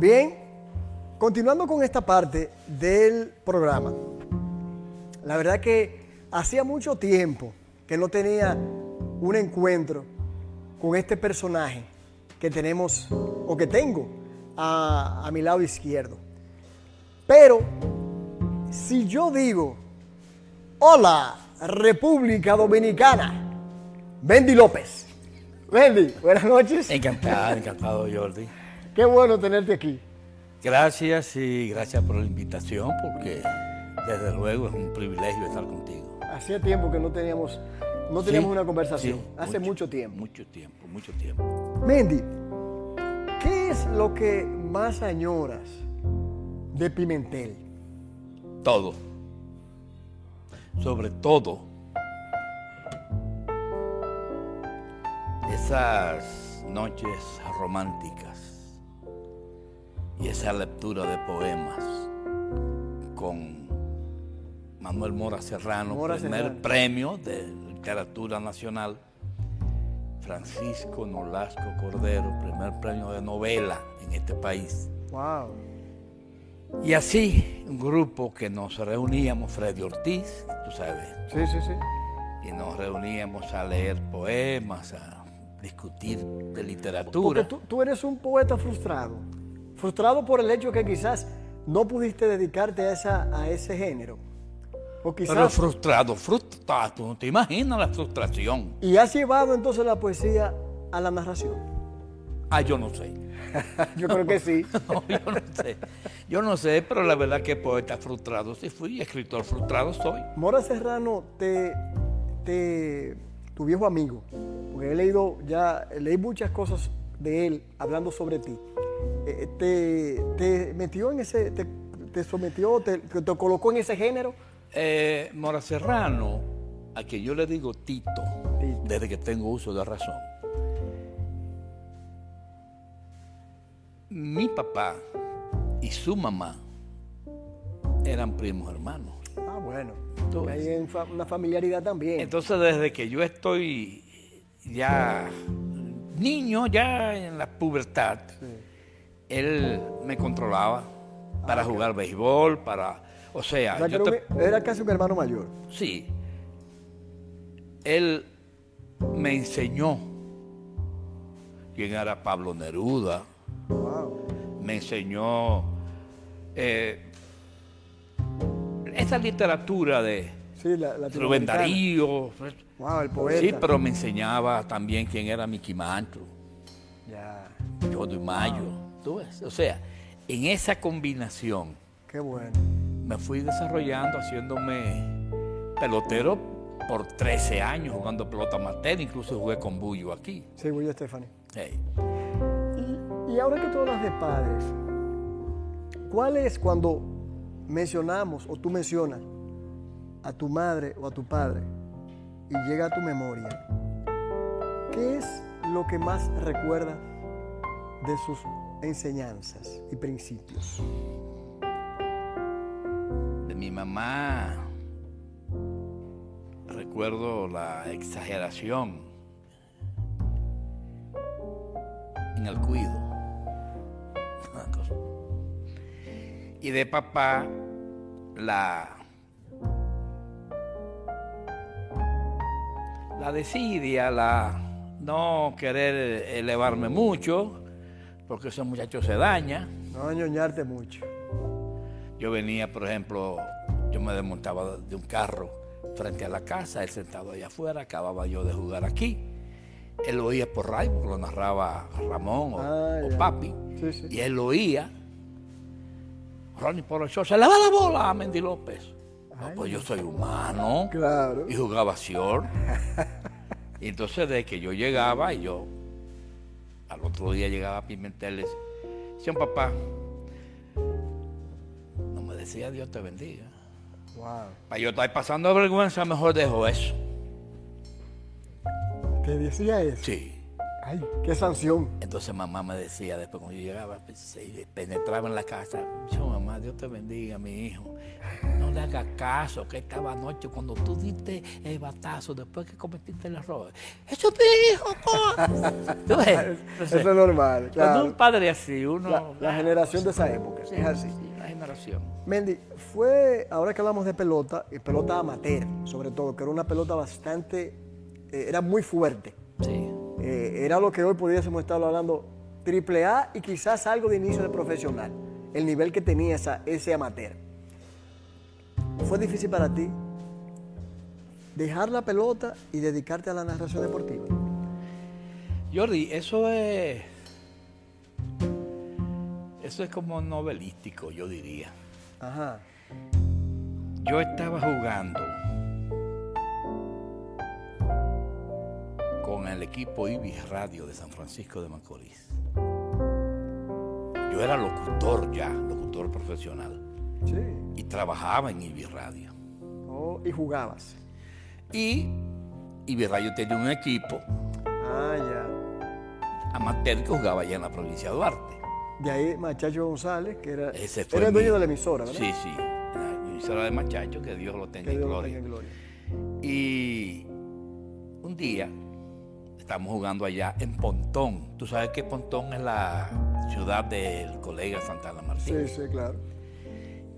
Bien, continuando con esta parte del programa, la verdad que hacía mucho tiempo que no tenía un encuentro con este personaje que tenemos o que tengo a, mi lado izquierdo. Pero si yo digo, hola República Dominicana, Bendy López. Bendy, buenas noches. Encantado, encantado Jordi. Qué bueno tenerte aquí. Gracias y gracias por la invitación porque desde luego es un privilegio estar contigo. Hacía tiempo que no teníamos, no teníamos Sí, una conversación. sí, Hace mucho, tiempo. Mucho tiempo, mucho tiempo. Mendy, ¿qué es lo que más añoras de Pimentel? Todo. Sobre todo esas noches románticas y esa lectura de poemas con Manuel Mora Serrano, Mora primer Serrano. premio de literatura nacional. Francisco Nolasco Cordero, primer premio de novela en este país. Wow. Y así, un grupo que nos reuníamos, Freddy Ortiz, tú sabes, Sí, sí, sí. y nos reuníamos a leer poemas, a discutir de Porque literatura. tú, tú eres un poeta frustrado. Frustrado por el hecho que quizás no pudiste dedicarte a, esa, a ese género. O Pero frustrado, frustrado, no te imaginas la frustración. y has llevado entonces la poesía a la narración. Ah, yo no sé. Yo creo que sí. No, yo no sé. Yo no sé, pero la verdad que poeta frustrado sí fui, escritor frustrado soy. Mora Serrano, te, te- tu viejo amigo, porque he leído ya, leí muchas cosas de él hablando sobre ti. Eh, te, te metió en ese, te, te sometió, te, te colocó en ese género. Eh, Mora Serrano, a que yo le digo Tito, Tito. desde que tengo uso de razón. Mi papá y su mamá eran primos hermanos. Ah, bueno. Tú Hay una familiaridad también. Entonces, desde que yo estoy ya niño, ya en la pubertad, él me controlaba para jugar béisbol, para... O sea, O sea, que yo era, te- un- era casi un hermano mayor. Sí. Él me enseñó quién era Pablo Neruda, Wow. me enseñó eh, esa literatura de Sí, la, Rubén latinoamericana. Darío. Wow, el poeta. Sí, pero me enseñaba también quién era Mickey Mantle, Ya, Jodo Mayo. ¿Tú ves? O sea, en esa combinación qué bueno. me fui desarrollando, haciéndome pelotero por 13 años, jugando pelota amateur, incluso jugué con Bullo aquí. Sí, William Stephanie. Hey. Y, y ahora que tú hablas de padres, ¿cuál es cuando mencionamos o tú mencionas a tu madre o a tu padre y llega a tu memoria? ¿Qué es lo que más recuerdas de sus enseñanzas y principios? De mi mamá recuerdo la exageración en el cuido. Y de papá la la desidia, la no querer elevarme mucho, porque ese muchacho se daña. No añoñarte mucho. Yo venía, por ejemplo, yo me desmontaba de un carro frente a la casa, él sentado allá afuera, acababa yo de jugar aquí. Él lo oía por radio, porque lo narraba Ramón o, Ah, o. Papi. Sí, sí. Y él lo oía. Ronnie por el show, se le va la bola a Mendy López. No, pues yo soy humano. Claro. Y jugaba short. y entonces de que yo llegaba y yo al otro día llegaba a Pimentel y decía, papá, no me decía Dios te bendiga. Wow. Para yo estar pasando vergüenza, mejor dejo eso. ¿Te decía eso? Sí. Ay, qué sanción. Entonces mamá me decía después cuando yo llegaba, pues, se penetraba en la casa, yo mamá, Dios te bendiga, mi hijo. No le hagas caso, que estaba anoche cuando tú diste el batazo después que cometiste el error. Eso es mi hijo, ¿Tú ves? Eso es normal. Cuando un padre así, uno. La, la generación de esa época. Sí, es así. sí, la generación. Mendy, fue, ahora que hablamos de pelota, y pelota amateur, sobre todo, que era una pelota bastante, eh, era muy fuerte. Sí. Eh, era lo que hoy pudiésemos estar hablando triple A y quizás algo de inicio de profesional, el nivel que tenía esa, ese amateur. ¿Fue difícil para ti dejar la pelota y dedicarte a la narración deportiva? Jordi, eso es. Eso es como novelístico, yo diría. Ajá. Yo estaba jugando con el equipo Ibis Radio de San Francisco de Macorís. Yo era locutor ya, locutor profesional, Sí. y trabajaba en Ibis Radio. Oh, y jugabas. Y Ibis Radio tenía un equipo Ah, ya. amateur que jugaba allá en la provincia de Duarte. De ahí Machacho González, que era, Ese fue era el mi- dueño de la emisora, ¿verdad? Sí, sí. La emisora de Machacho, que Dios lo tenga Que en Dios lo gloria. tenga en gloria. Y un día estamos jugando allá en Pontón. Tú sabes que Pontón es la ciudad del colega Santana Martín. Sí, sí, claro.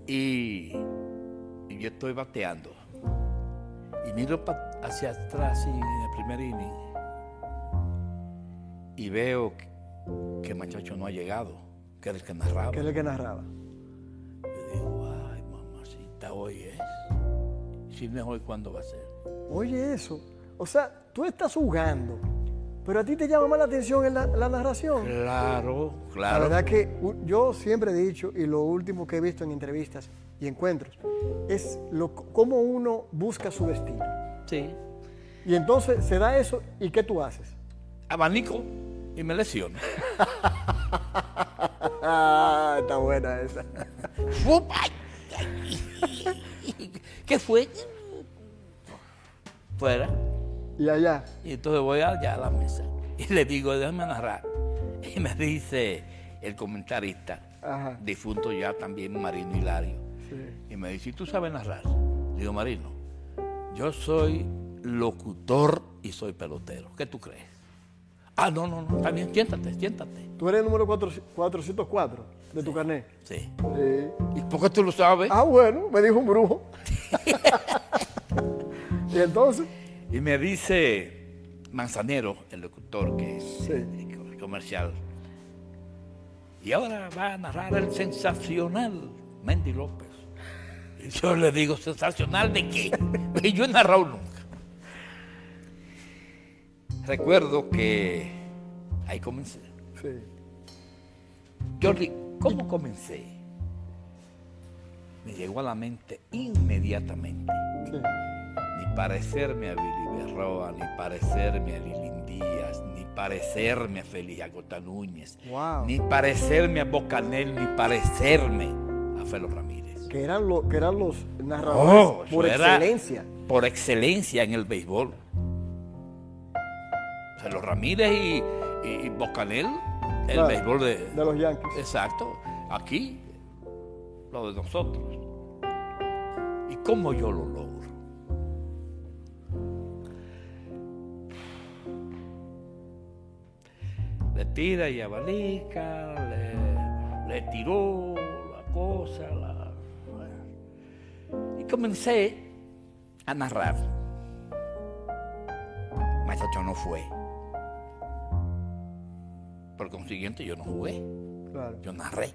Y, y yo estoy bateando. Y miro hacia atrás y en el primer inning. Y veo que, que el muchacho no ha llegado, que era el que narraba. Que era el que narraba. Yo digo, ay, mamacita, hoy es. Si no es hoy, ¿cuándo va a ser? Oye, eso. O sea, tú estás jugando, pero a ti te llama más la atención en la, la narración. Claro, La claro. verdad que yo siempre he dicho, y lo último que he visto en entrevistas y encuentros, es lo, cómo uno busca su destino. Sí. Y entonces se da eso, ¿y qué tú haces? Abanico y me lesiono. Ah, está buena esa. ¿Qué fue? Fuera. Y allá, Y entonces voy allá a la mesa y le digo, déjame narrar. Y me dice el comentarista, Ajá. difunto ya también Marino Hilario, sí. y me dice, ¿y tú sabes narrar? Digo, Marino, yo soy locutor y soy pelotero. ¿Qué tú crees? Ah, no, no, no, bien, siéntate, siéntate. tú eres el número 4 404 de tu carnet. Sí. Sí. ¿Y por qué tú lo sabes? Ah, bueno, me dijo un brujo. y entonces, Y me dice Manzanero, el locutor que es Sí. comercial. Y ahora va a narrar el sensacional Mendy López. Y yo le digo, ¿sensacional de qué? Y yo he narrado nunca. Recuerdo que ahí comencé. sí. Jordi, ¿cómo comencé? Me llegó a la mente inmediatamente. sí. Ni parecerme a Billy Berroa, ni parecerme a Lilín Díaz, ni parecerme a Félix Agota Núñez, Wow. ni parecerme a Bocanel, ni parecerme a Felo Ramírez. Que eran, lo- que eran los narradores Oh, por excelencia. Por excelencia en el béisbol. Felo Ramírez y, y- y Bocanel, el Claro, béisbol de, De los Yankees. Exacto. Aquí, lo de nosotros. ¿Y cómo yo lo logro? Le tira y abalica, le, le tiró la cosa, la- y comencé a narrar. Muchacho no fue. Por consiguiente, yo no jugué Claro. yo narré.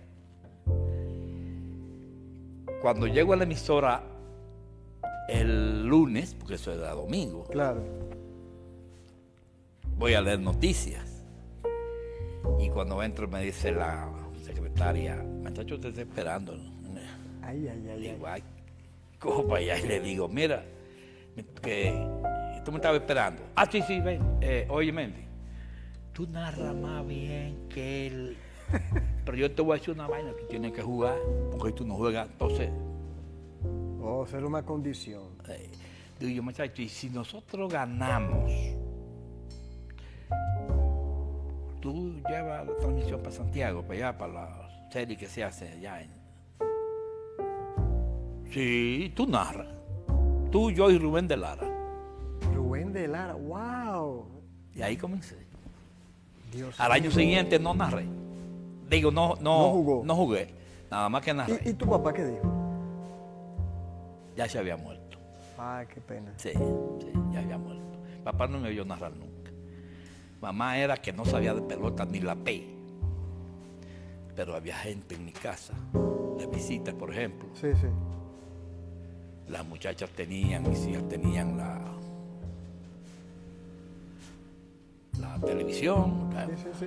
Cuando llego a la emisora el lunes, porque eso era domingo, Claro. voy a leer noticias. Y cuando entro me dice la secretaria, muchacho, te estoy esperando. Ay, ay, ay, ay. Digo, ay, cojo para allá y le digo, mira, que tú me estabas esperando. Ah, sí, sí, ven. Eh, oye, Mendy, tú narras más bien que él. Pero yo te voy a decir una vaina, tú tienes que jugar, porque tú no juegas. Entonces, Oh, ser una condición. eh, digo yo, muchacho, y si nosotros ganamos, tú llevas la transmisión para Santiago, para allá, para la serie que se hace allá en, Sí, tú narras. Tú, yo y Rubén de Lara. Rubén de Lara, wow. Y ahí comencé. Dios Al año siguiente no narré. Digo, no, no, No jugó. no jugué. Nada más que narré. ¿Y, y tu papá qué dijo? Ya se había muerto. Ay, qué pena. Sí, sí, ya había muerto. Papá no me oyó narrar nunca. Mamá era que no sabía de pelota ni la P. Pero había gente en mi casa, de visita, por ejemplo. Sí, sí. Las muchachas tenían, mis hijas tenían la, la televisión. Sí, sí, sí.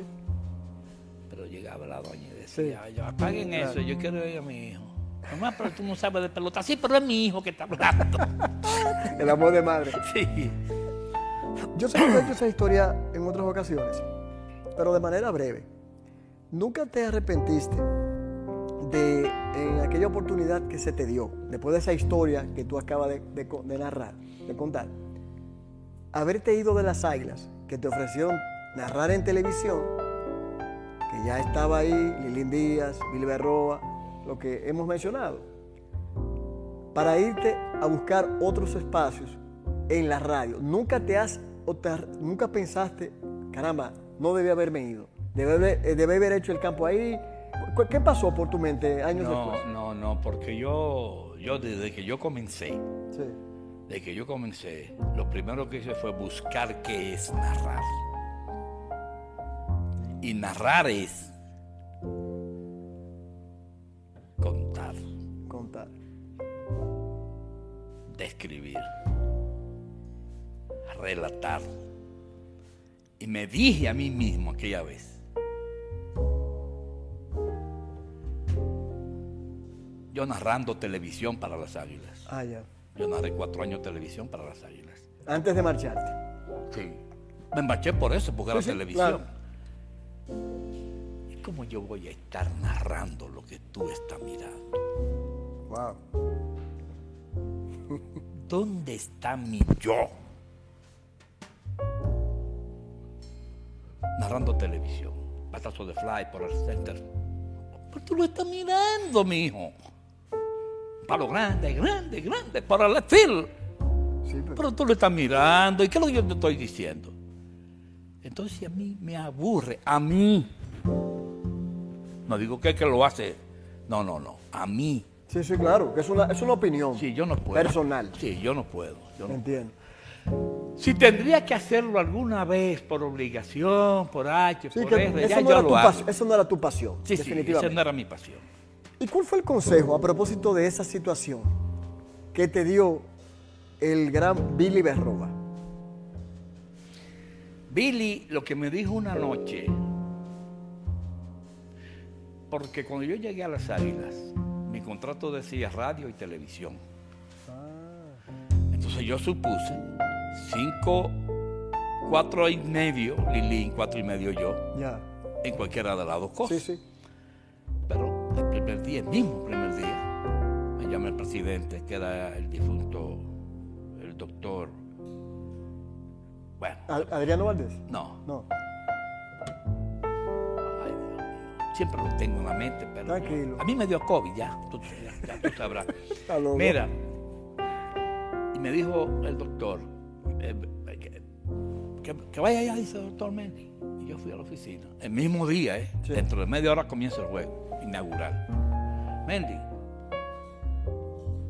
Pero llegaba la doña y decía, Sí. "Yo, apaguen Claro. eso, yo quiero ir a mi hijo. Mamá, pero tú no sabes de pelota. Sí, pero es mi hijo que está hablando. El amor de madre. sí. Yo que he hecho esa historia en otras ocasiones, pero de manera breve. ¿Nunca te arrepentiste de aquella oportunidad que se te dio, después de esa historia que tú acabas de, narrar, de contar, haberte ido de las águilas que te ofrecieron narrar en televisión, que ya estaba ahí Lilín Díaz, Bill Berroa, lo que hemos mencionado, para irte a buscar otros espacios en la radio. Nunca te has, o te nunca pensaste, caramba, no debí haberme ido, debí haber, eh, haber hecho el campo ahí. ¿Cu- ¿Qué pasó por tu mente años No, después? no, no, porque yo, yo desde que yo comencé, Sí. desde que yo comencé, lo primero que hice fue buscar qué es narrar. Y narrar es contar, Contar. describir, relatar. Y me dije a mí mismo aquella vez, yo narrando televisión para las águilas. Ah, ya. Yo narré cuatro años televisión para las águilas. Antes de marcharte. Sí. Me marché por eso, porque era Sí, sí, televisión. ¿Y cómo yo voy a estar narrando lo que tú estás mirando? Wow. ¿Dónde está mi yo? Narrando televisión. Batazo de fly por el center. Pero tú lo estás mirando, mi hijo. Palo grande, grande, grande, por el field. Sí, pero, Pero tú lo estás mirando. ¿Y qué es lo que yo te estoy diciendo? Entonces a mí me aburre. A mí. No digo que, que lo hace. No, no, no. A mí. sí, sí, claro, que es una, es una opinión. Sí, yo no puedo. Personal. Sí, yo no puedo. yo no Entiendo. Si tendría que hacerlo alguna vez por obligación, por H, Sí, por R, eso, ya no yo lo hago. eso no era tu pasión, Sí, sí, definitivamente. esa no era mi pasión. ¿Y cuál fue el consejo a propósito de esa situación que te dio el gran Billy Berroa? Billy lo que me dijo una noche, porque cuando yo llegué a las Águilas, mi contrato decía radio y televisión. Entonces yo supuse cinco, cuatro y medio, Lilín, cuatro y medio yo, Ya. en cualquiera de las dos cosas. Sí, sí. Pero el primer día, el mismo primer día, me llama el presidente, que era el difunto, el doctor. Bueno, Ad- Adriano Valdés. no, No. ay, Dios mío, siempre lo tengo en la mente, pero Tranquilo. a mí me dio COVID ya, tú, ya, ya tú sabrás. Mira, y me dijo el doctor, eh, que, que- vaya allá, dice el doctor Mendy. Y yo fui a la oficina, el mismo día, ¿eh? Sí. dentro de media hora comienza el juego inaugural. Mendy,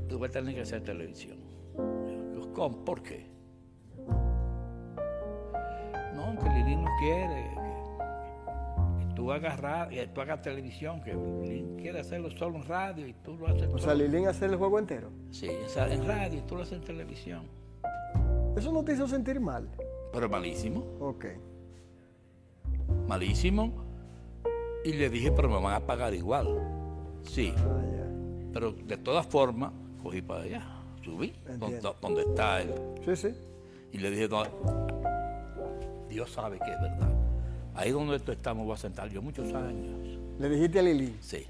tú vas a tener que hacer televisión. Yo, ¿cómo? ¿Por qué? No, que Lili no quiere. Que, que tú hagas radio, que tú hagas televisión, que Lili quiere hacerlo solo en radio y tú lo haces O todo. sea, Lilín hacer el juego entero. Sí, o sea, en radio y tú lo haces en televisión. Eso no te hizo sentir mal. Pero malísimo, Ok. malísimo. Y le dije, pero me van a pagar igual. Sí, Ah, ya. pero de todas formas, cogí para allá, subí, donde, Entiendo. donde está él. Sí, sí. Y le dije, "No, Dios sabe que es verdad. Ahí donde tú estamos voy a sentar yo muchos años. Le dijiste a Lilín. Sí,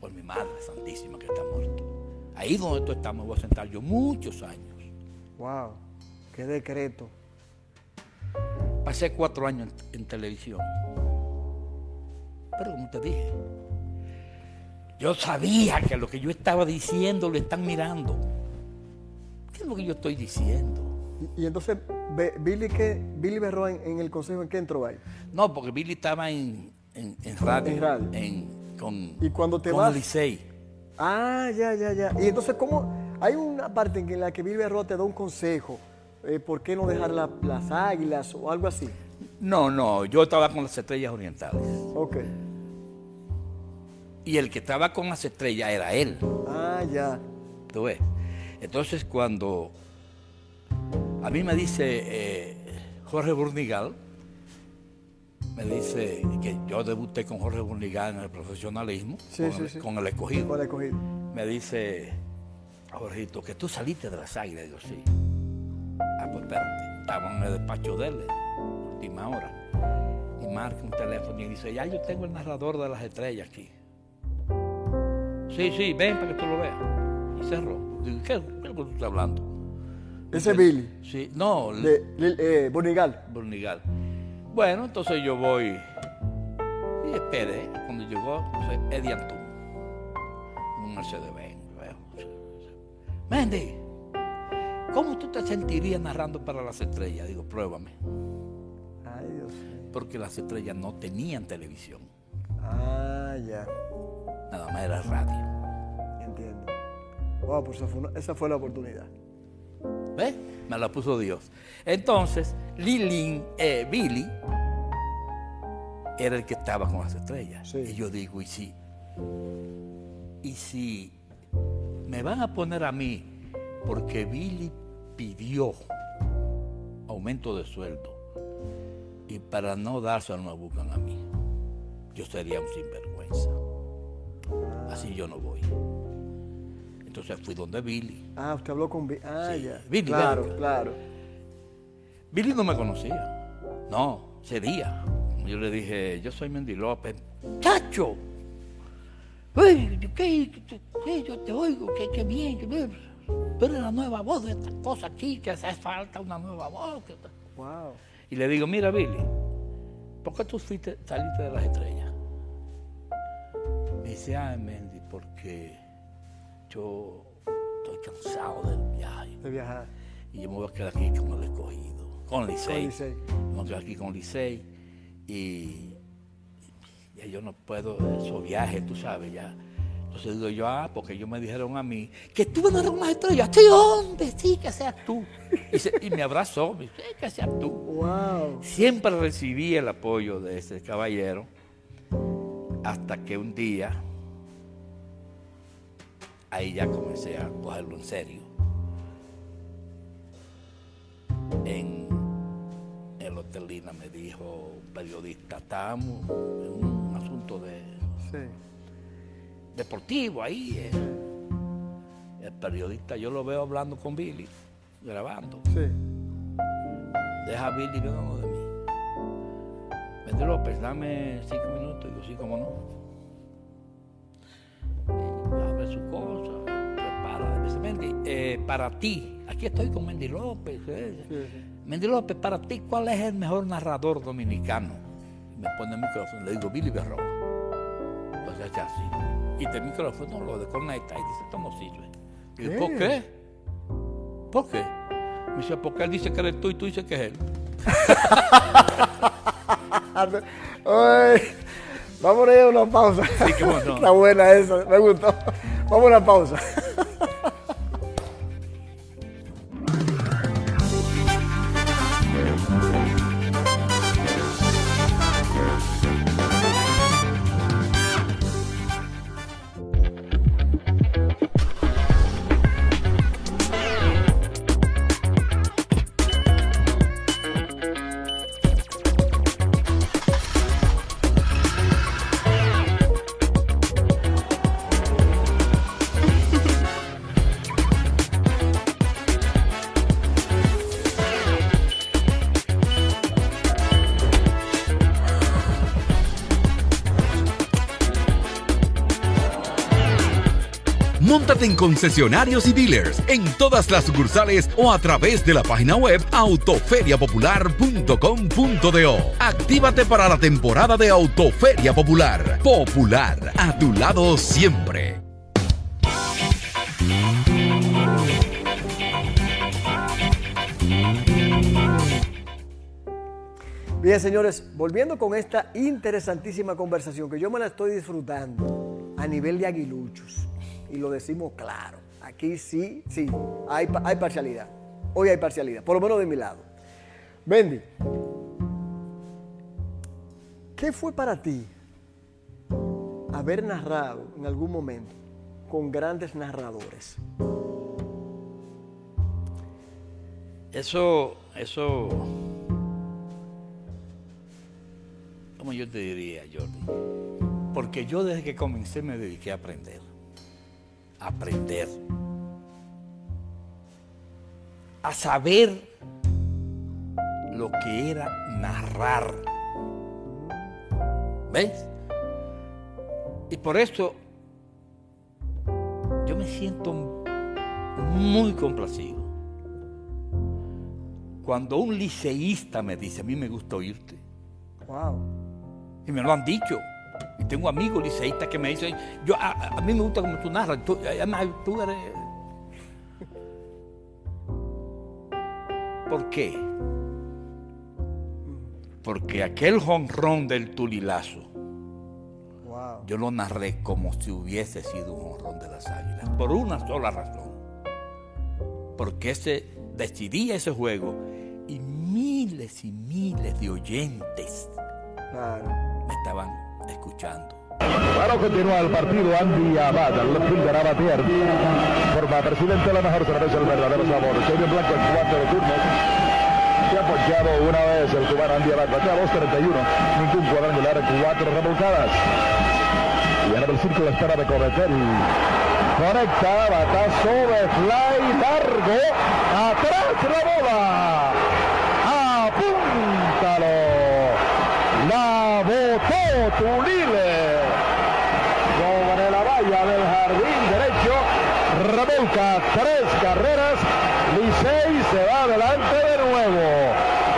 por mi madre santísima que está muerta. Ahí donde tú estamos voy a sentar yo muchos años. Wow. Qué decreto. Pasé cuatro años en, en televisión. Pero como te dije, Yo sabía que lo que yo estaba diciendo lo están mirando. ¿Qué es lo que yo estoy diciendo? Y, y entonces, Billy, ¿qué? Billy Berroa en, en el consejo, ¿en qué entró ahí? No, porque Billy estaba en, en, en radio, En radio. con, Y cuando te con vas- Licey. Ah, ya, ya, ya. Y entonces, ¿cómo? Hay una parte en la que Billy Berroa te da un consejo. Eh, ¿Por qué no dejar la- las águilas o algo así? No, no, yo estaba con las estrellas orientales. Ok. Y el que estaba con las estrellas era él. Ah, ya. ¿Tú ves? Entonces cuando a mí me dice eh, Jorge Burnigal, me dice que yo debuté con Jorge Burnigal en el profesionalismo, Sí, con, sí, el, sí. con el escogido. Escogido. Me dice, Jorgito, que tú saliste de las águilas. Digo, sí. Pues espérate, estaba en el despacho de él, última hora. Y marca un teléfono y dice, ya yo tengo el narrador de las estrellas aquí. Sí, sí, ven para que tú lo veas. Y cerró. Digo, ¿qué, qué es lo que tú estás hablando? Ese es Billy. Sí, no, De, Lil- eh. Bueno, entonces yo voy y esperé. Cuando llegó, Eddie Antún, un Mercedes-Benz. Mendy, ¿cómo tú te sentirías narrando para las estrellas? Digo, pruébame. Ay, Dios mío. Porque las estrellas no tenían televisión, Ah, ya. nada más era radio. Entiendo. Wow, pues esa fue, una- esa fue la oportunidad. ¿Ves? Me la puso Dios. Entonces, Lilin, eh, Billy era el que estaba con las estrellas. Sí. Y yo digo, ¿y si? ¿Y si me van a poner a mí porque Billy pidió aumento de sueldo y para no dárselo me buscan a mí? Yo sería un sinvergüenza. Así yo no voy. Entonces fui donde Billy. Ah, usted habló con Billy. Ah, Sí, ya. Billy, claro, claro. Billy no me conocía. No, ese día. Yo le dije, yo soy Mendy López. ¡Chacho! Uy, ¿qué, qué- qué? yo te oigo, qué, qué bien. que- Tú eres la nueva voz de esta cosa aquí, que hace falta una nueva voz. que tal". Wow. Y le digo, mira Billy, ¿por qué tú fuiste, saliste de las estrellas? Me dice, ah, Mendy, porque yo estoy cansado del viaje. De viajar. Y yo me voy a quedar aquí con el escogido, con Licey. Con Licey. Me voy a quedar aquí con Licey. Y ya yo no puedo, esos viajes, tú sabes, ya. Entonces digo yo, ah, porque ellos me dijeron a mí que tú vas a dar unas estrellas. Sí, hombre, sí, que seas tú. Y, se- y me abrazó, me dice, "Sí, que seas tú. Wow. Siempre recibí el apoyo de ese caballero hasta que un día ahí ya comencé a cogerlo en serio. En el Hotel Lina me dijo un periodista, estábamos en un asunto de Sí. Deportivo ahí. eh. El periodista, yo lo veo hablando con Billy, grabando. Sí. Deja a Billy que no de mí. Mendy López, dame cinco minutos. Digo, sí, cómo no. Y abre su cosa, prepara. Dice, Mendy, eh, para ti, aquí estoy con Mendy López. eh. Sí, sí. Mendy López, para ti, ¿cuál es el mejor narrador dominicano? Y me pone el micrófono, le digo, Billy Berroa. Pues hace así. Quita el micrófono, lo desconecta y dice, esto no sirve. Digo, ¿Qué? ¿por qué? ¿Por qué? Me dice, porque él dice que eres tú y tú dices que es él. Ay, vamos a ir a una pausa. Sí, cómo no. Está buena esa, me gustó. Vamos a una pausa. En concesionarios y dealers en todas las sucursales o a través de la página web autoferiapopular.com.do. Actívate para la temporada de Autoferia Popular. Popular, a tu lado siempre. Bien, señores, volviendo con esta interesantísima conversación que yo me la estoy disfrutando a nivel de aguiluchos, y lo decimos claro, aquí sí, sí, hay, hay parcialidad. Hoy hay parcialidad, por lo menos de mi lado. Bendy, ¿qué fue para ti haber narrado en algún momento con grandes narradores? Eso, eso, ¿cómo yo te diría, Jordi? Porque yo desde que comencé me dediqué a aprender, aprender, a saber lo que era narrar. ¿Ves? Y por eso yo me siento muy complacido cuando un liceísta me dice, a mí me gusta oírte. Wow. Y me lo han dicho. Tengo amigos liceístas que me dicen, yo, a, a mí me gusta como tú narras, tú, además tú eres... ¿Por qué? Porque aquel jonrón del tulilazo, Wow. yo lo narré como si hubiese sido un jonrón de las águilas, por una sola razón. Porque ese, decidí ese juego y miles y miles de oyentes Claro. me estaban escuchando. Bueno, continúa el partido. Andy Abad, el fielder a. Forma presidente, la mejor cerveza, el verdadero sabor. Serio Blanco en cuatro turnos. Se ha ponchado una vez el cubano Andy Abad. Batea 2.31. Ningún cuadrangular, cuatro remolcadas. Y en el círculo espera de Cobetel. Conecta, batazo de fly largo. Atrás la bola. Apúntalo. La botó Tulile. Sobre la valla del jardín derecho. Revolca tres carreras. Licey se va adelante de nuevo.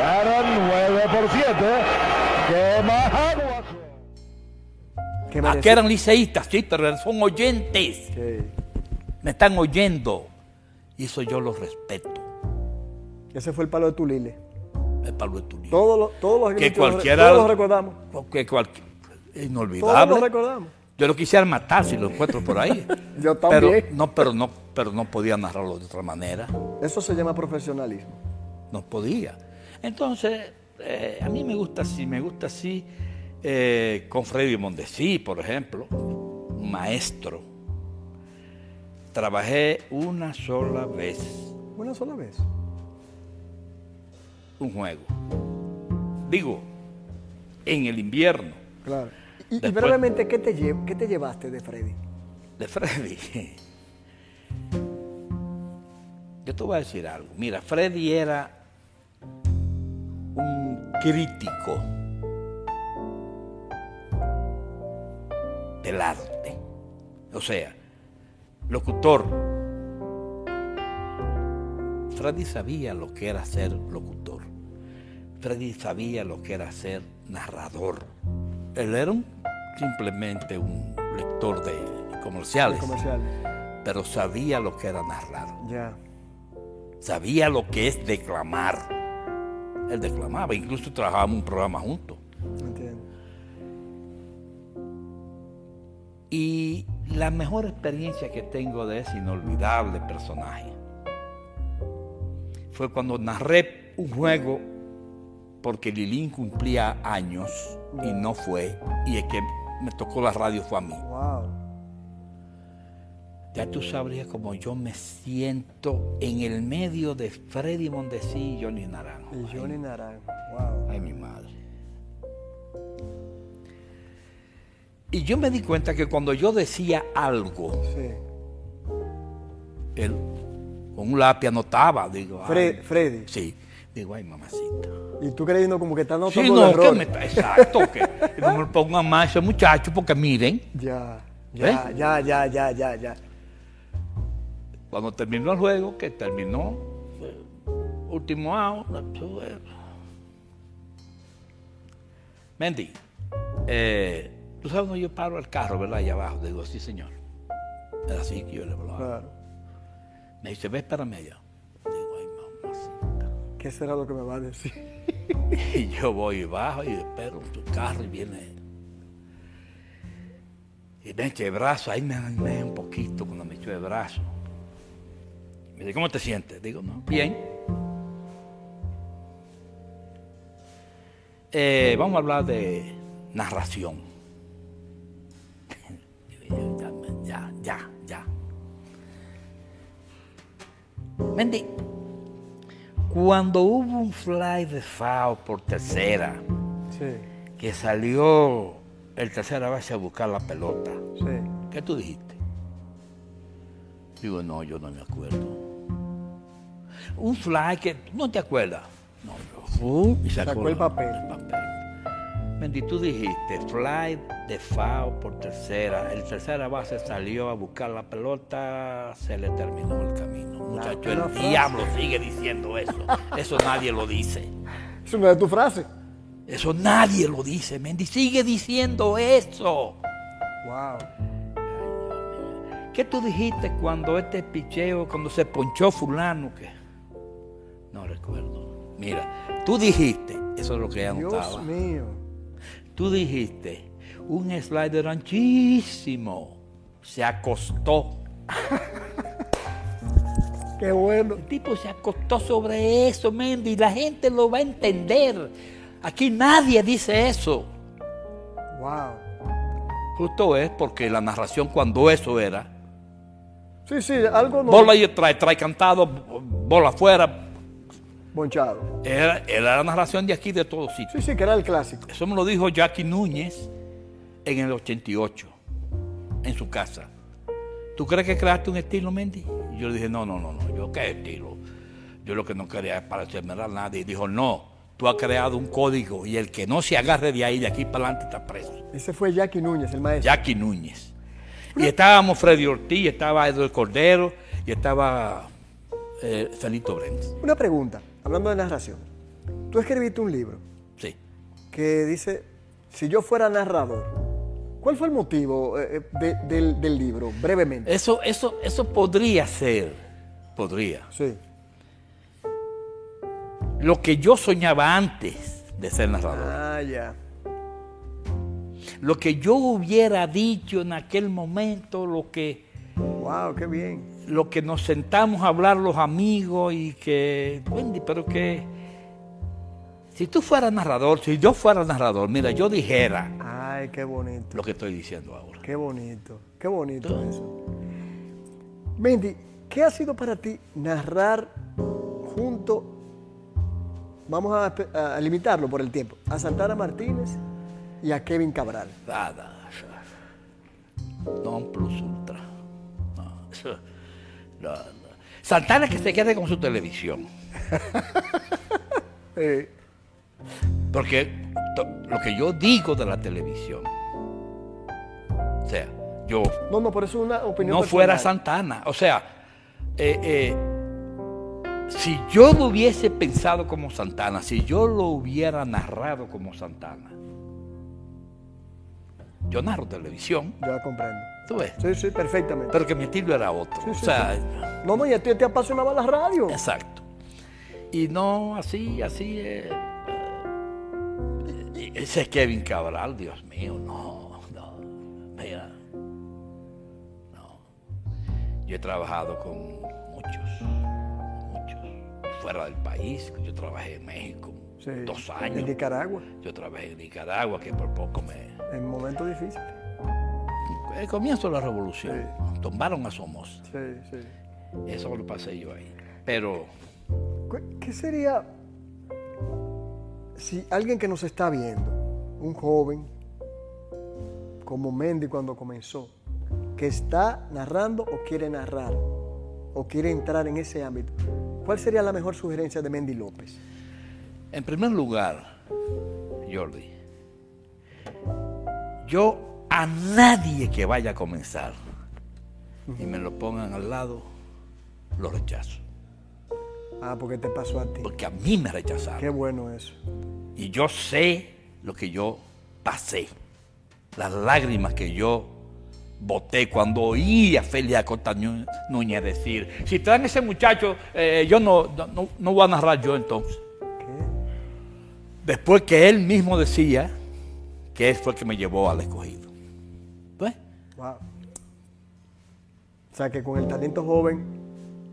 Ganan 9 por 7. ¿Qué más aguas? Que que eran liceístas, sí, pero son oyentes. Sí. Me están oyendo. Y eso yo lo respeto. Ese fue el palo de Tulile. El Pablo de Tulio. Todos los, todos los Que cualquiera- Todos los recordamos. Porque cualquier, Todos los recordamos. Yo lo quisiera matar si lo encuentro por ahí. Yo pero, también. no, pero no, pero no podía narrarlo de otra manera. Eso se llama profesionalismo. No podía. Entonces, eh, a mí me gusta así, me gusta así, eh, con Freddy Mondesí, por ejemplo, un maestro. Trabajé una sola vez Una sola vez. un juego. Digo, en el invierno Claro. Y, brevemente, ¿qué te, ¿qué te llevaste de Freddy? de Freddy. Yo te voy a decir algo. Mira, Freddy era un crítico del arte. O sea, locutor. Freddy sabía lo que era ser locutor. Freddy sabía lo que era ser narrador. Él era un- simplemente un lector de comerciales, Comerciales. pero sabía lo que era narrar. Ya. Sabía lo que es declamar. Él declamaba, incluso trabajábamos un programa juntos. Entiendo. Y la mejor experiencia que tengo de ese inolvidable personaje fue cuando narré un juego porque Lilín cumplía años y no fue, y el que me tocó la radio fue a mí. Wow. Ya tú sabrías cómo yo me siento en el medio de Freddy Mondesí y Johnny Naranjo. Y Johnny Naranjo. Wow. Ay, mi madre. Y yo me di cuenta que cuando yo decía algo, Sí. él con un lápiz anotaba, digo, ay, Fre- Freddy. sí, digo, ay, mamacita. Y tú creyendo como que estás Sí, notando no, que me está, exacto, que no me pongan más ese muchacho porque miren, Ya, ya, ya, ya, ya, ya, ya. Cuando terminó el juego, que terminó, último out, Mendy, eh, tú sabes dónde yo paro el carro, ¿verdad? Allá abajo. Digo, sí, señor. Era así que yo le hablaba. Claro. Me dice, ve, espérame allá. Digo, ay, mamacita. ¿Qué será lo que me va a decir? Y yo voy y bajo y espero tu carro y viene. Y me echa el brazo, ahí me animé un poquito cuando me echó el brazo. Me dice, ¿cómo te sientes? Digo, no, bien. Eh, vamos a hablar de narración. Mendy, cuando hubo un fly de FAO por tercera, Sí, que salió el tercera base a buscar la pelota, sí. ¿qué tú dijiste? Digo, no, yo no me acuerdo. Un fly que no te acuerdas. No, yo fui y sacó, Sacó el papel. el papel. Mendy, tú dijiste, fly de FAO por tercera. El tercera base salió a buscar la pelota, se le terminó el camino. Muchacho, el frase. diablo sigue diciendo eso. Eso nadie lo dice. Eso no es tu frase. Eso nadie lo dice, Mendy. Sigue diciendo eso. Wow. ¿Qué tú dijiste cuando este picheo, cuando se ponchó fulano? Que... No recuerdo. Mira, tú dijiste, eso es lo que ella Dios notaba. mío. Tú dijiste, un slider anchísimo se acostó. Qué bueno. El tipo se acostó sobre eso, Mendy, y la gente lo va a entender. Aquí nadie dice eso. Wow. Justo es porque la narración cuando eso era, Sí, sí, algo no. bola y trae, trae cantado, bola afuera, Bonchado. era, era la narración de aquí de todos sitios. Sí, sí, que era el clásico. Eso me lo dijo Jackie Núñez en el 88, en su casa. ¿Tú crees que creaste un estilo, Mendy? Y yo le dije, no, no, no, no, yo qué estilo. Yo lo que no quería es parecerme a nadie. Y dijo, no, tú has creado un código y el que no se agarre de ahí, de aquí para adelante, está preso. Ese fue Jackie Núñez, el maestro. Jackie Núñez. Y estábamos Freddy Ortiz, estaba Edward Cordero y estaba eh, Felito Brent. Una pregunta, hablando de narración. Tú escribiste un libro Sí. que dice, si yo fuera narrador, ¿cuál fue el motivo eh, eh, de- del, del libro? Brevemente. Eso, eso, eso podría ser, podría. Sí. Lo que yo soñaba antes de ser narrador. Ah, ya. Lo que yo hubiera dicho en aquel momento, lo que, Wow, qué bien. Lo que nos sentamos a hablar los amigos y que, Wendy, pero que si tú fueras narrador, si yo fuera narrador, mira, yo dijera Ay, qué bonito. lo que estoy diciendo ahora. Qué bonito. Qué bonito eso. Mendy, ¿qué ha sido para ti narrar junto, vamos a, a limitarlo por el tiempo, a Santana Martínez y a Kevin Cabral? Nada. Non plus ultra. No, no, no. Santana que se quede con su televisión. Porque lo que yo digo de la televisión, o sea, yo no, no, por eso es una opinión no personal. fuera Santana, o sea, eh, eh, si yo lo hubiese pensado como Santana, si yo lo hubiera narrado como Santana, yo narro televisión, Ya comprendo. Tú ves, Sí, sí, perfectamente. pero que mi estilo era otro, Sí, o sí, sea, No, no, y a ti te apasionaba la radio. exacto. Y no así, así, eh, eh, ese es Kevin Cabral, Dios mío, no, no, mira, no. Yo he trabajado con muchos, muchos, fuera del país, yo trabajé en México Sí. dos En años, Nicaragua, yo trabajé en Nicaragua, que por poco me... en momentos difíciles. El comienzo de la revolución, tumbaron a Somoza, Sí, sí. eso lo pasé yo ahí, pero... ¿Qué- ¿Qué sería si alguien que nos está viendo, un joven como Mendy cuando comenzó, que está narrando o quiere narrar o quiere entrar en ese ámbito, ¿cuál sería la mejor sugerencia de Mendy López? En primer lugar, Jordi, yo a nadie que vaya a comenzar y me lo pongan al lado, lo rechazo. Ah, porque te pasó a ti. Porque a mí me rechazaron. Qué bueno eso. Y yo sé lo que yo pasé. Las lágrimas que yo boté cuando oí a Félix Acosta Nú- Núñez decir, si traen ese muchacho, eh, yo no, no, no voy a narrar yo entonces. ¿Qué? Después que él mismo decía que él fue el que me llevó al escogido. Sea que con el talento joven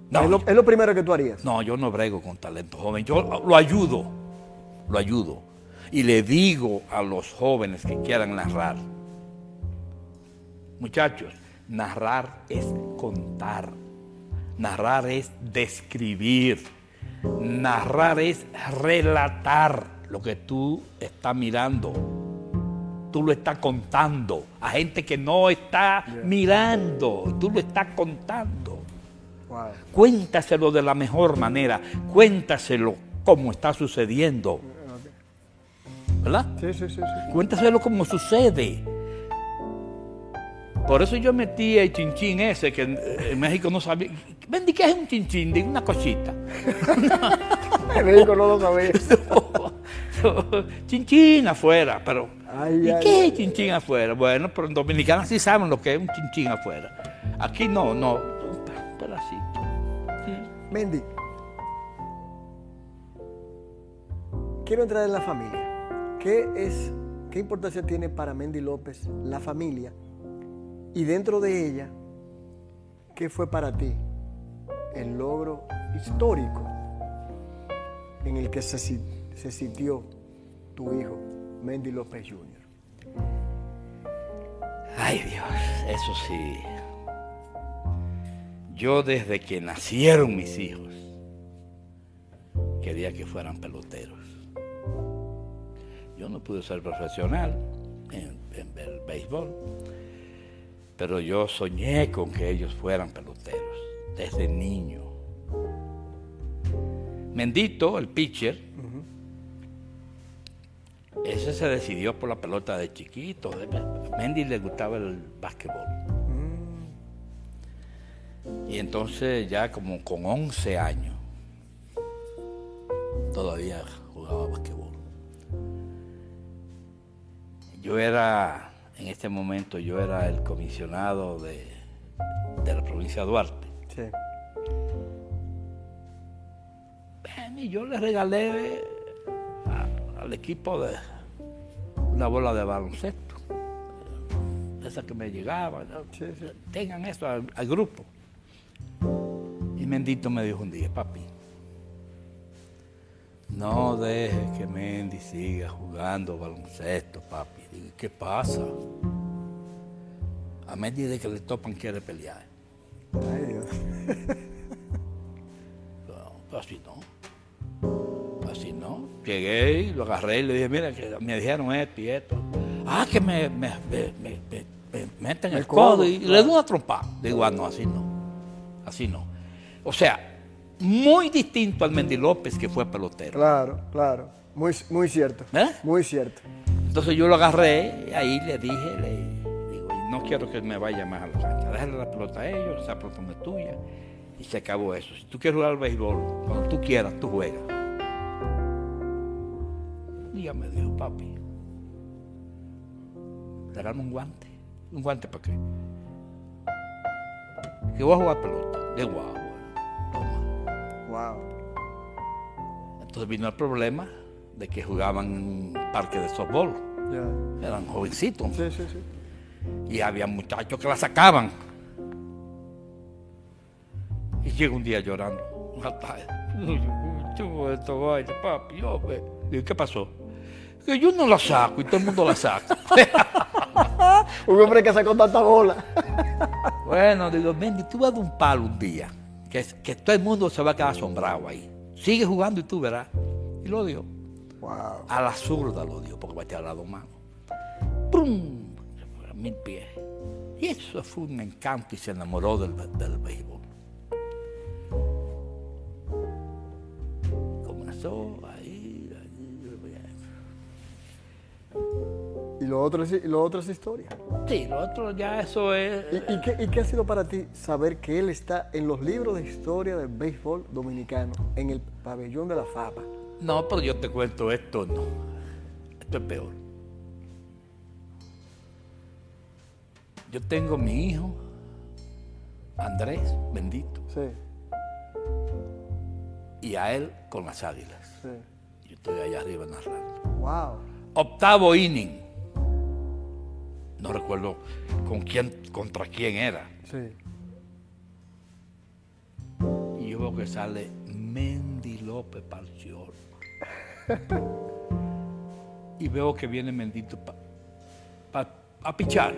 no, es, lo, es lo primero que tú harías. no, yo no brego con talento joven, yo lo ayudo, lo ayudo. Y le digo a los jóvenes que quieran narrar, muchachos, narrar es contar, narrar es describir, narrar es relatar lo que tú estás mirando. Tú lo estás contando a gente que no está mirando, tú lo estás contando. Wow. Cuéntaselo de la mejor manera, cuéntaselo como está sucediendo. ¿Verdad? Sí, sí, sí, sí. Cuéntaselo como sucede. Por eso yo metí el chinchín ese que en, en México no sabía. Vendí que es un chinchín, de una cosita. En México no lo sabía. chinchín afuera, pero. Ay, ¿Y ay, qué ay. es chinchín afuera? Bueno, pero en Dominicana sí saben lo que es un chinchín afuera. Aquí no, no. Un pedacito. Sí. Mendy, quiero entrar en la familia. ¿Qué es, qué importancia tiene para Mendy López la familia? Y dentro de ella, ¿qué fue para ti el logro histórico en el que se, se sintió tu hijo, Mendy López Jr.? Ay Dios, eso sí. Yo desde que nacieron mis hijos quería que fueran peloteros. Yo no pude ser profesional en, el béisbol, pero yo soñé con que ellos fueran peloteros desde niño. Mendito, el pitcher, ese se decidió por la pelota de chiquito. A Mendy le gustaba el básquetbol. Y entonces ya como con 11 años todavía jugaba básquetbol. Yo era, en este momento, yo era el comisionado de, de la provincia de Duarte. Sí. Y yo le regalé a- al equipo de una bola de baloncesto. Esa que me llegaba. ¿no? Sí, sí. Tengan eso al, al grupo. Y Mendito me dijo un día, papi, no dejes que Mendy siga jugando baloncesto, papi. Digo, ¿qué pasa? A Mendy de que le topan quiere pelear. Ay, Dios. No, así no. Así no. Llegué y lo agarré y le dije, mira, que me dijeron esto y esto. Ah, que me, me, me, me- me- me meten el, El codo, codo, y le doy una trompa. Digo, ah, no, así no. Así no. O sea, muy distinto al Mendy López que fue pelotero. Claro, claro. Muy, muy cierto. ¿Eh? Muy cierto. Entonces yo lo agarré y ahí le dije, le digo, "Y no quiero que me vaya más a la cancha. Déjale la pelota a ellos, esa pelota no es tuya. Y se acabó eso. Si tú quieres jugar al béisbol, cuando tú quieras, tú juegas. Me dijo, papi, regálame un guante. ¿Un guante para qué? Que voy a jugar pelota. De guau, toma. Wow. Entonces vino el problema de que jugaban en un parque de softball. Eran jovencitos. Sí, sí, sí. Y había muchachos que la sacaban. Y llega un día llorando, una tarde. Yo, esto papi, yo. Digo, ¿qué pasó? Que yo no la saco y todo el mundo la saca. Un hombre que sacó tanta bola. bueno, digo, Mendy, tú vas a dar un palo un día, que, que todo el mundo se va a quedar asombrado ahí. Sigue jugando y tú verás. Y lo dio. Wow. A la zurda lo dio, porque bateaba a las dos manos. ¡Pum! Mil pies. Y eso fue un encanto y se enamoró del, del béisbol. Lo otro es, y lo otro es historia. Sí, lo otro ya eso es... ¿Y, y qué, y qué ha sido para ti saber que él está en los libros de historia del béisbol dominicano, en el pabellón de la fama? No, pero yo te cuento esto, no. Esto es peor. Yo tengo mi hijo, Andrés, bendito, Sí, y a él con las águilas. sí. Yo estoy allá arriba narrando. Wow. Octavo inning. No recuerdo con quién, contra quién era. Sí. Y yo veo que sale Mendy López Parciol. y veo que viene Mendito pa- pa- a pichar.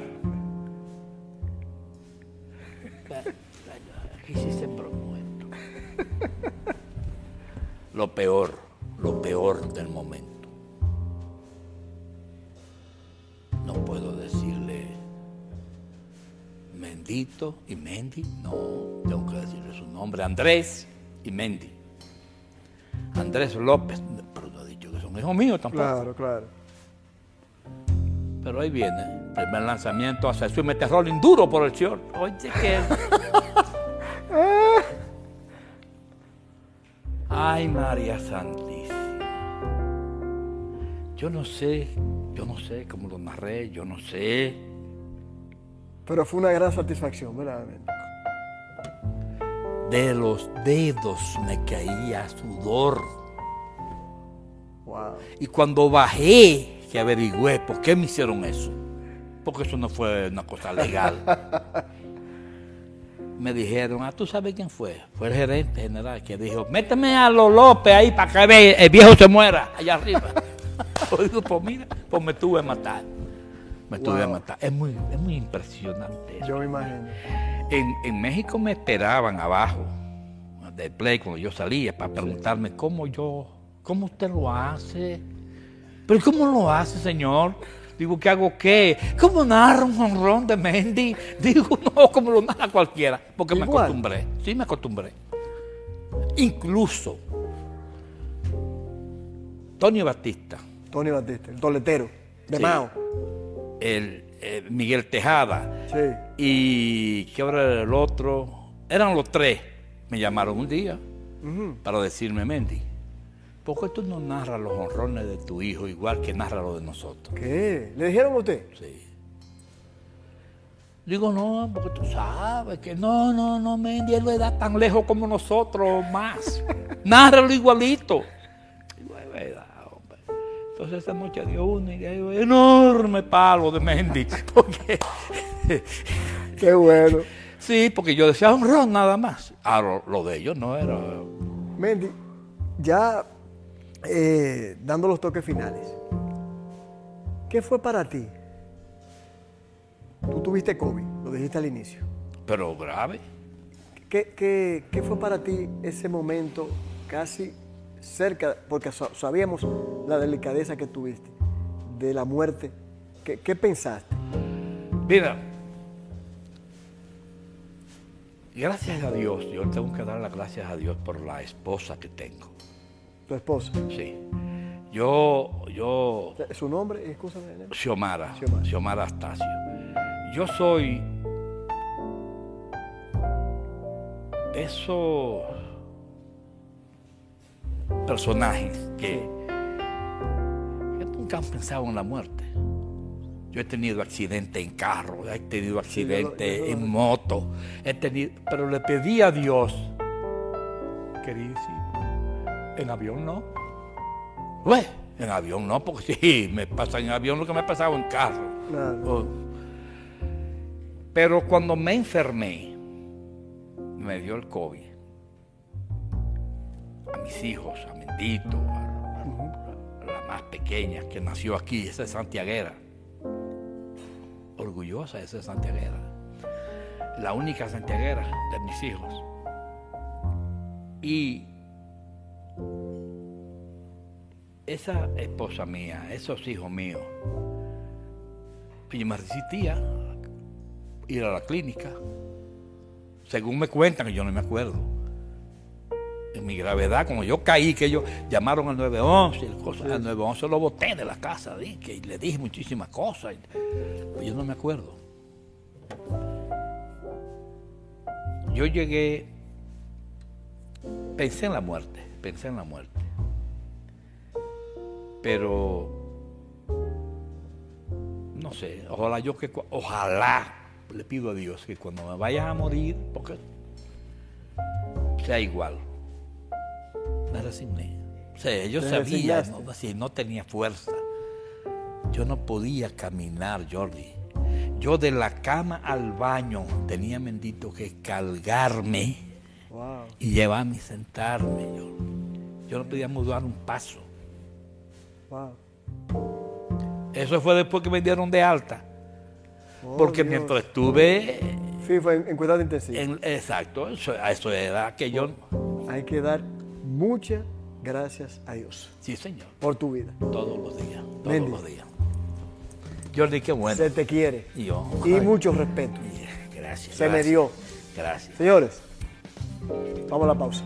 Aquí sí se promuesto. Lo peor, lo peor del momento. Y Mendy, no, tengo que decirle su nombre, Andrés y Mendy. Andrés López, pero no he dicho que son hijos míos tampoco. Claro, claro. Pero ahí viene, primer lanzamiento, hace su y mete rolling duro por el short. Oye, que. Ay, María Santísima. Yo no sé, yo no sé cómo lo narré, yo no sé. Pero fue una gran satisfacción, verdaderamente. De los dedos me caía sudor. Wow. Y cuando bajé, que averigüé por qué me hicieron eso, porque eso no fue una cosa legal. me dijeron, ah, ¿tú sabes quién fue? Fue el gerente general que dijo, méteme a los López ahí para que el viejo se muera allá arriba. Yo digo, pues mira, pues me tuve a matar. Me tuve a Wow. matar. Es muy, es muy impresionante. Yo me imagino. En, en México me esperaban abajo del play cuando yo salía para preguntarme cómo yo, cómo usted lo hace. Pero ¿cómo lo hace, señor? Digo, ¿qué hago qué? ¿Cómo narra un honrón de Mendy? Digo, no, como lo narra cualquiera, porque me acostumbré. Sí, me acostumbré. Incluso Tony Batista, Tony Batista, el toletero. De Sí. Mao. El, eh, Miguel Tejada, Sí. y ¿qué hora era el otro? Eran los tres. Me llamaron un día para decirme, Mendy, ¿por qué tú no narras los honrones de tu hijo igual que narra los de nosotros? ¿Qué? ¿Le dijeron a usted? Sí. Digo, no, porque tú sabes que no, no, no, Mendy, él lo da tan lejos como nosotros, más. Nárralo igualito. Entonces esa noche dio uno y dio un enorme palo de Mendy. Porque, Qué bueno. sí, porque yo decía honrón nada más. Ah, lo, lo de ellos no era. Mendy, ya eh, dando los toques finales, ¿qué fue para ti? Tú tuviste COVID, lo dijiste al inicio. Pero grave. ¿Qué, qué- qué fue para ti ese momento casi cerca, porque sa- sabíamos la delicadeza que tuviste de la muerte? ¿Qué, qué pensaste? Mira, gracias a Dios, yo tengo que dar las gracias a Dios por la esposa que tengo. Tu esposa. Sí. Yo, yo, ¿Su nombre? Escúchame. Xiomara, Xiomara. Xiomara Astacio. Yo soy esos personajes que, que nunca han pensado en la muerte. Yo he tenido accidentes en carro, he tenido yo lo- en moto, he tenido, pero le pedí a Dios, queridísimo, en avión no. Pues, en avión no, porque sí, me pasa en avión lo que me ha pasado en carro. Oh. Pero cuando me enfermé, me dio el COVID. A mis hijos, a La más pequeña que nació aquí, esa es santiaguera. Orgullosa, esa es santiaguera. La única santiaguera de mis hijos. Y esa esposa mía, esos hijos míos, yo me resistía ir a la clínica. Según me cuentan, yo no me acuerdo. En mi gravedad, como yo caí, que ellos llamaron al 911, y cosas, al 911 lo boté de la casa, di, que le dije muchísimas cosas. Pues yo no me acuerdo. Yo llegué, pensé en la muerte, pensé en la muerte. Pero, no sé, ojalá yo que, ojalá, le pido a Dios que cuando me vayas a morir, porque sea igual. Me resigné. O sea, yo sabía, no, así, no tenía fuerza. Yo no podía caminar, Jordi. Yo de la cama al baño tenía bendito que cargarme Wow. y llevarme y sentarme. Yo, yo no podía mudar un paso. Wow. Eso fue después que me dieron de alta. Oh, Porque Dios. mientras estuve Sí, fue en, en cuidado intensivo. en, exacto, eso, a eso era que yo, Hay que dar muchas gracias a Dios sí señor, por tu vida. todos los días, todos los días. Jordi, qué bueno. Se te quiere. Y yo, Y mucho respeto. Gracias. Se me dio. Gracias. Señores, vamos a la pausa.